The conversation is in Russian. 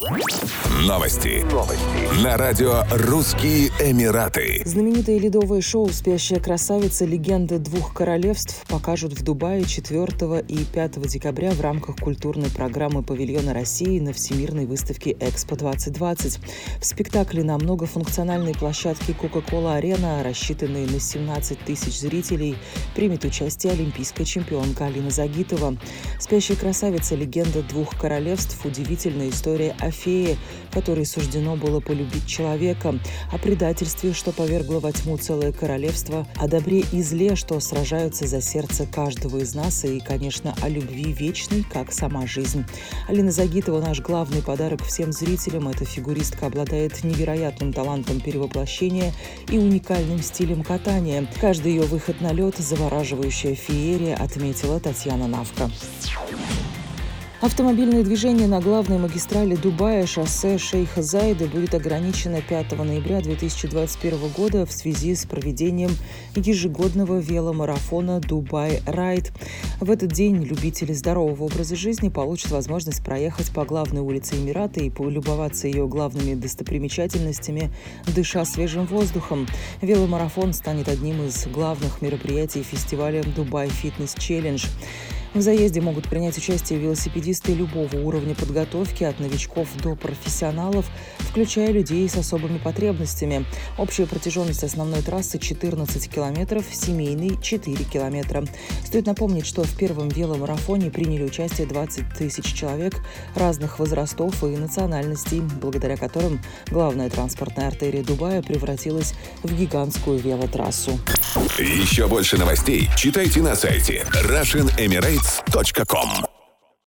Новости. Новости. На радио «Русские Эмираты». Знаменитое ледовое шоу «Спящая красавица. Легенды двух королевств» покажут в Дубае 4 и 5 декабря в рамках культурной программы павильона России на Всемирной выставке «Экспо-2020». В спектакле на многофункциональной площадке «Кока-кола Арена», рассчитанной на 17 тысяч зрителей, примет участие олимпийская чемпионка Алина Загитова. «Спящая красавица. Легенда двух королевств» – удивительная история о фее, которой суждено было полюбить человека, о предательстве, что повергло во тьму целое королевство, о добре и зле, что сражаются за сердце каждого из нас, и, конечно, о любви вечной, как сама жизнь. Алина Загитова – наш главный подарок всем зрителям. Эта фигуристка обладает невероятным талантом перевоплощения и уникальным стилем катания. Каждый ее выход на лед – завораживающая феерия, отметила Татьяна Навка. Автомобильное движение на главной магистрали Дубая шоссе Шейха Зайда будет ограничено 5 ноября 2021 года в связи с проведением ежегодного веломарафона «Дубай Райд». В этот день любители здорового образа жизни получат возможность проехать по главной улице Эмирата и полюбоваться ее главными достопримечательностями, дыша свежим воздухом. Веломарафон станет одним из главных мероприятий фестиваля «Дубай Фитнес Челлендж». В заезде могут принять участие велосипедисты любого уровня подготовки, от новичков до профессионалов, включая людей с особыми потребностями. Общая протяженность основной трассы 14 километров, семейный 4 километра. Стоит напомнить, что в первом веломарафоне приняли участие 20 тысяч человек разных возрастов и национальностей, благодаря которым главная транспортная артерия Дубая превратилась в гигантскую велотрассу. Еще больше новостей читайте на сайте RussianEmirates.com